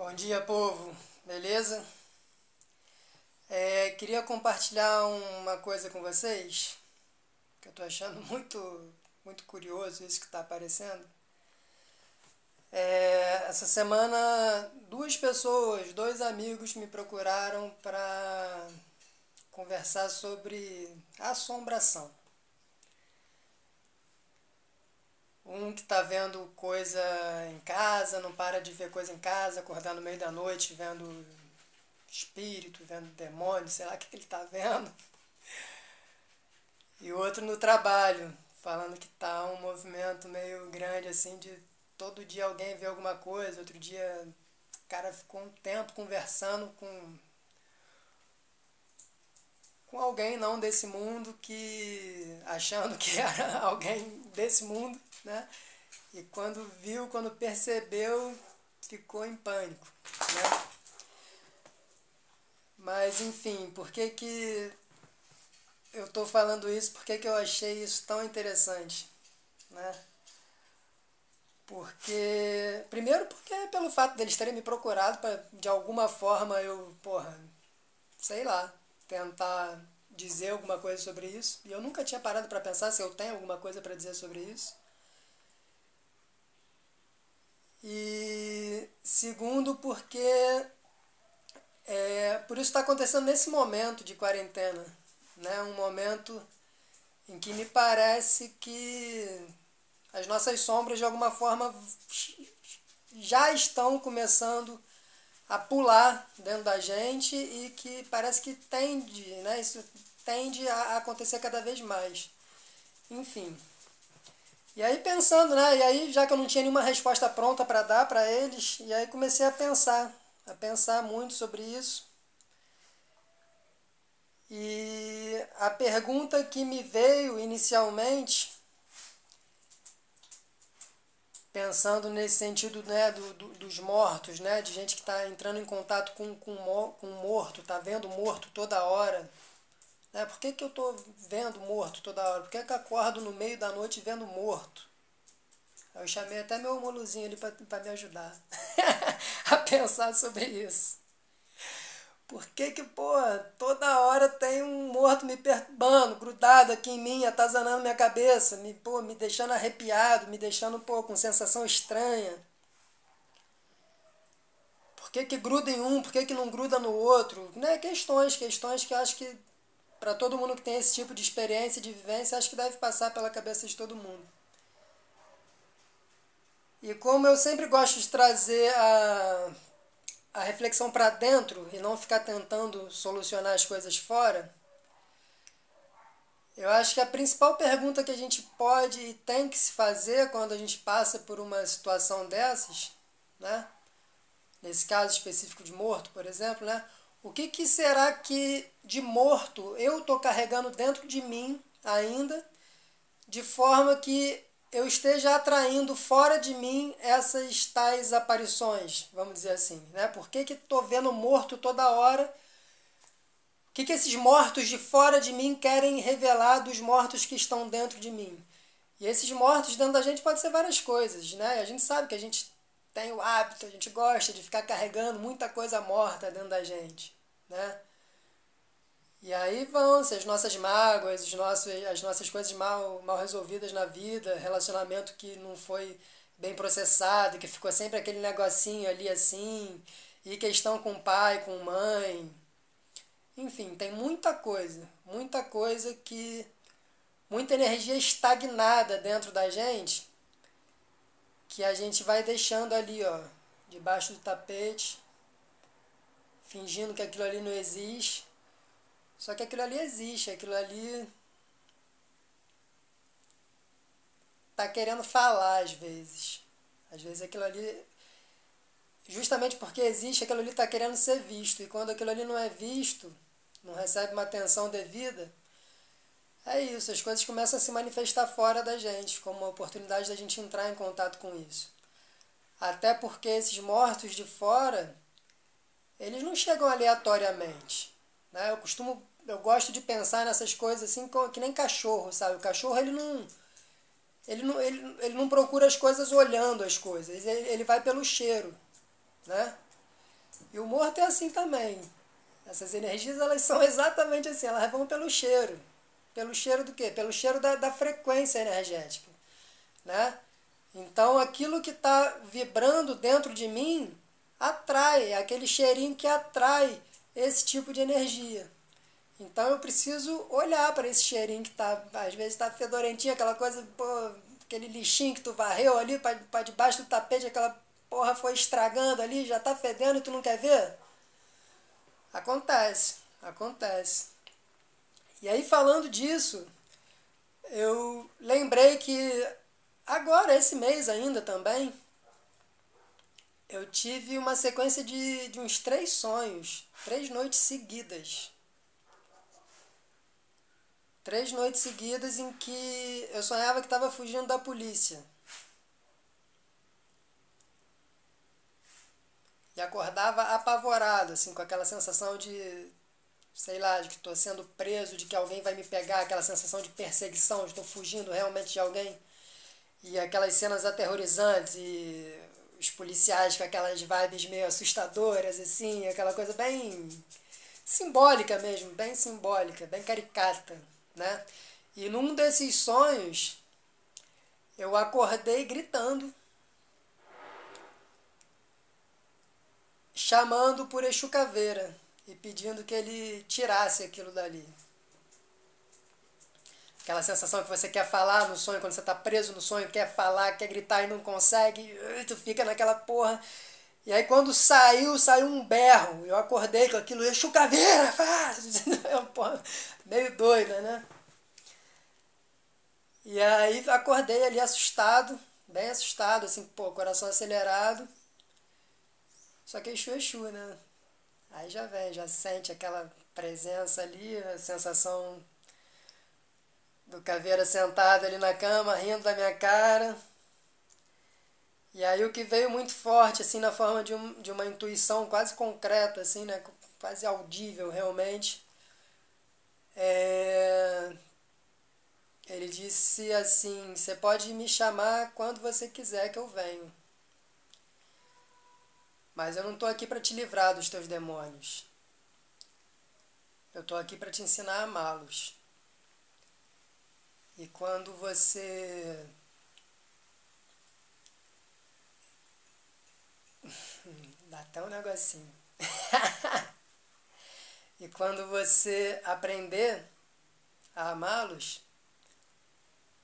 Bom dia, povo. Beleza? É, queria compartilhar uma coisa com vocês que eu tô achando muito, muito curioso isso que está aparecendo. É, essa semana, duas pessoas, dois amigos me procuraram para conversar sobre assombração. Um que está vendo coisa em casa, não para de ver coisa em casa, acordar no meio da noite vendo espírito, vendo demônio, sei lá o que, que ele está vendo. E outro no trabalho, falando que tá um movimento meio grande assim de todo dia alguém vê alguma coisa, outro dia o cara ficou um tempo conversando com com alguém não desse mundo que achando que era alguém desse mundo né? E quando viu, quando percebeu, ficou em pânico, né? Mas enfim, por que que eu estou falando isso? Por que que eu achei isso tão interessante, né? Porque primeiro porque pelo fato deles terem me procurado para de alguma forma eu, porra, sei lá, tentar dizer alguma coisa sobre isso. E eu nunca tinha parado para pensar se eu tenho alguma coisa para dizer sobre isso. E segundo, porque é, por isso está acontecendo nesse momento de quarentena, né? um momento em que me parece que as nossas sombras de alguma forma já estão começando a pular dentro da gente e que parece que tende, né? Isso tende a acontecer cada vez mais. Enfim. E aí pensando, né? E aí já que eu não tinha nenhuma resposta pronta para dar para eles, e aí comecei a pensar, a pensar muito sobre isso. E a pergunta que me veio inicialmente, pensando nesse sentido né, do, do dos mortos, né, de gente que está entrando em contato com, com, com morto, está vendo morto toda hora, né? Por que, que eu estou vendo morto toda hora? Por que, que eu acordo no meio da noite vendo morto? Eu chamei até meu homolozinho ali para me ajudar a pensar sobre isso. Por que que, pô, toda hora tem um morto me perturbando, grudado aqui em mim, atazanando minha cabeça, me, pô, me deixando arrepiado, me deixando, pô, com sensação estranha. Por que que gruda em um, por que que não gruda no outro? Né? Questões, questões que acho que para todo mundo que tem esse tipo de experiência, de vivência, acho que deve passar pela cabeça de todo mundo. E como eu sempre gosto de trazer a, a reflexão para dentro e não ficar tentando solucionar as coisas fora, eu acho que a principal pergunta que a gente pode e tem que se fazer quando a gente passa por uma situação dessas, né? nesse caso específico de morto, por exemplo, né? O que, que será que de morto eu estou carregando dentro de mim ainda, de forma que eu esteja atraindo fora de mim essas tais aparições, vamos dizer assim. Né? Por que estou vendo morto toda hora? O que, que esses mortos de fora de mim querem revelar dos mortos que estão dentro de mim? E esses mortos dentro da gente pode ser várias coisas, né? A gente sabe que a gente tem o hábito, a gente gosta de ficar carregando muita coisa morta dentro da gente, né? E aí vão-se as nossas mágoas, os nossos, as nossas coisas mal, mal resolvidas na vida, relacionamento que não foi bem processado, que ficou sempre aquele negocinho ali assim, e questão com pai, com mãe. Enfim, tem muita coisa, muita coisa que. muita energia estagnada dentro da gente que a gente vai deixando ali, ó, debaixo do tapete, fingindo que aquilo ali não existe. Só que aquilo ali existe, aquilo ali tá querendo falar às vezes. Às vezes aquilo ali justamente porque existe, aquilo ali está querendo ser visto. E quando aquilo ali não é visto, não recebe uma atenção devida, é isso, as coisas começam a se manifestar fora da gente, como uma oportunidade da gente entrar em contato com isso. Até porque esses mortos de fora, eles não chegam aleatoriamente. Né? Eu costumo, eu gosto de pensar nessas coisas assim que nem cachorro, sabe? O cachorro ele não, ele não, ele, ele não procura as coisas olhando as coisas, ele, ele vai pelo cheiro, né? E o morto é assim também. Essas energias elas são exatamente assim, elas vão pelo cheiro. Pelo cheiro do quê? Pelo cheiro da, da frequência energética. Né? Então aquilo que está vibrando dentro de mim atrai, é aquele cheirinho que atrai esse tipo de energia. Então eu preciso olhar para esse cheirinho que tá, às vezes está fedorentinho, aquela coisa, pô, aquele lixinho que tu varreu ali para debaixo do tapete, aquela porra foi estragando ali, já tá fedendo e tu não quer ver? Acontece, acontece. E aí falando disso, eu lembrei que agora, esse mês ainda também, eu tive uma sequência de, de uns três sonhos, três noites seguidas. Três noites seguidas em que eu sonhava que estava fugindo da polícia. E acordava apavorado, assim, com aquela sensação de, sei lá, de que estou sendo preso, de que alguém vai me pegar, aquela sensação de perseguição, de estou fugindo realmente de alguém. E aquelas cenas aterrorizantes e os policiais com aquelas vibes meio assustadoras, assim, aquela coisa bem simbólica mesmo, bem simbólica, bem caricata, né? E num desses sonhos, eu acordei gritando, chamando por Exu Caveira e pedindo que ele tirasse aquilo dali. Aquela sensação que você quer falar no sonho, quando você está preso no sonho, quer falar, quer gritar e não consegue, tu fica naquela porra. E aí quando saiu, saiu um berro. Eu acordei com aquilo, Exu Caveira, porra, meio doida, né? E aí acordei ali assustado, bem assustado, assim, pô, coração acelerado. Só que Exu, Exu, né? Aí já vem, já sente aquela presença ali, a sensação do Caveira sentado ali na cama, rindo da minha cara. E aí o que veio muito forte, assim, na forma de, um, de uma intuição quase concreta, assim, né? Quase audível, realmente. É... Ele disse assim, você pode me chamar quando você quiser que eu venho. Mas eu não estou aqui para te livrar dos teus demônios. Eu estou aqui para te ensinar a amá-los. E quando você dá até um negocinho. e quando você aprender a amá-los,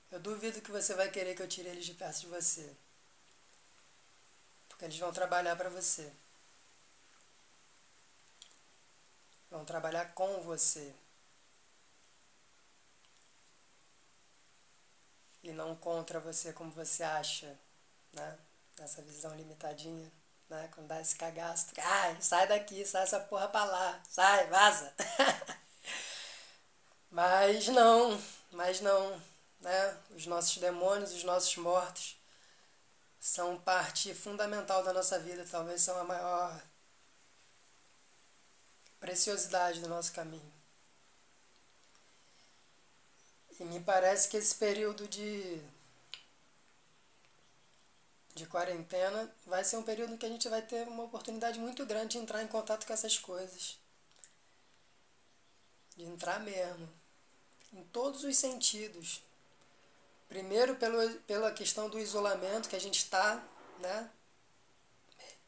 eu duvido que você vai querer que eu tire eles de perto de você. Porque eles vão trabalhar para você. Vão trabalhar com você. e não contra você como você acha, né? Nessa visão limitadinha, né? Quando dá esse cagaço, ai, sai daqui, sai essa porra pra lá, sai, vaza. mas não, mas não, né? Os nossos demônios, os nossos mortos são parte fundamental da nossa vida, talvez são a maior preciosidade do nosso caminho. E me parece que esse período de, de quarentena vai ser um período que a gente vai ter uma oportunidade muito grande de entrar em contato com essas coisas. De entrar mesmo. Em todos os sentidos. Primeiro pelo, pela questão do isolamento, que a gente está né,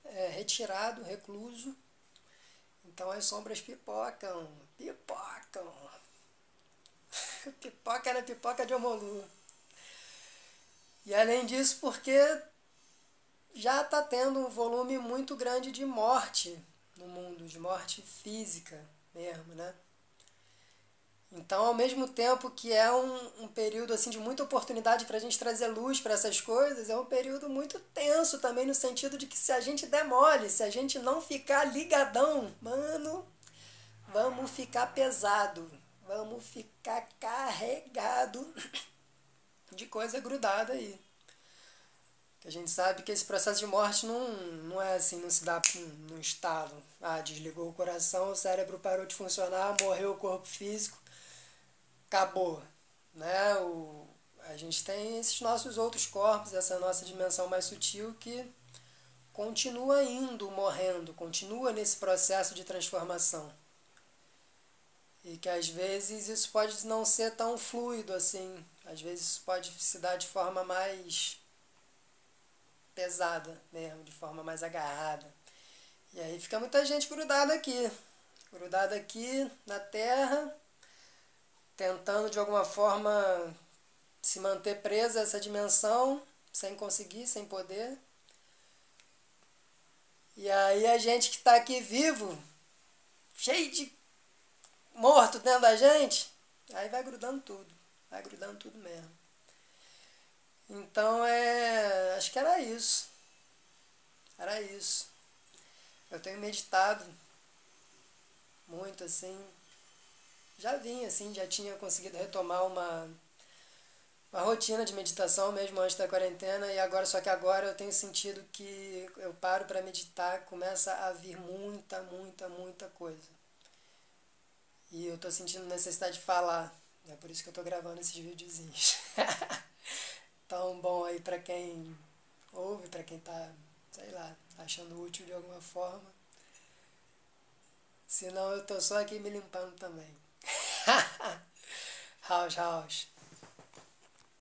é, retirado, recluso. Então as sombras pipocam, pipocam. pipoca era pipoca de Omolu. E além disso, porque já está tendo um volume muito grande de morte no mundo, de morte física mesmo, né? Então, ao mesmo tempo que é um, um período assim de muita oportunidade para a gente trazer luz para essas coisas, é um período muito tenso também no sentido de que se a gente demole, se a gente não ficar ligadão, mano, vamos ficar pesado vamos ficar carregado de coisa grudada aí. Que a gente sabe que esse processo de morte não, não é assim, não se dá num estalo. Ah, desligou o coração, o cérebro parou de funcionar, morreu o corpo físico, acabou. Né? O, a gente tem esses nossos outros corpos, essa nossa dimensão mais sutil que continua indo, morrendo, continua nesse processo de transformação. E que às vezes isso pode não ser tão fluido assim, às vezes isso pode se dar de forma mais pesada mesmo, de forma mais agarrada. E aí fica muita gente grudada aqui, grudada aqui na terra, tentando de alguma forma se manter presa a essa dimensão, sem conseguir, sem poder. E aí a gente que está aqui vivo, cheio de morto dentro da gente, aí vai grudando tudo. Vai grudando tudo mesmo. Então é. Acho que era isso. Era isso. Eu tenho meditado muito assim. Já vinha assim, já tinha conseguido retomar uma uma rotina de meditação mesmo antes da quarentena e agora só que agora eu tenho sentido que eu paro para meditar começa a vir muita muita muita coisa e eu tô sentindo necessidade de falar é por isso que eu tô gravando esses videozinhos tão bom aí para quem ouve para quem tá sei lá achando útil de alguma forma. Senão eu tô só aqui me limpando também. House house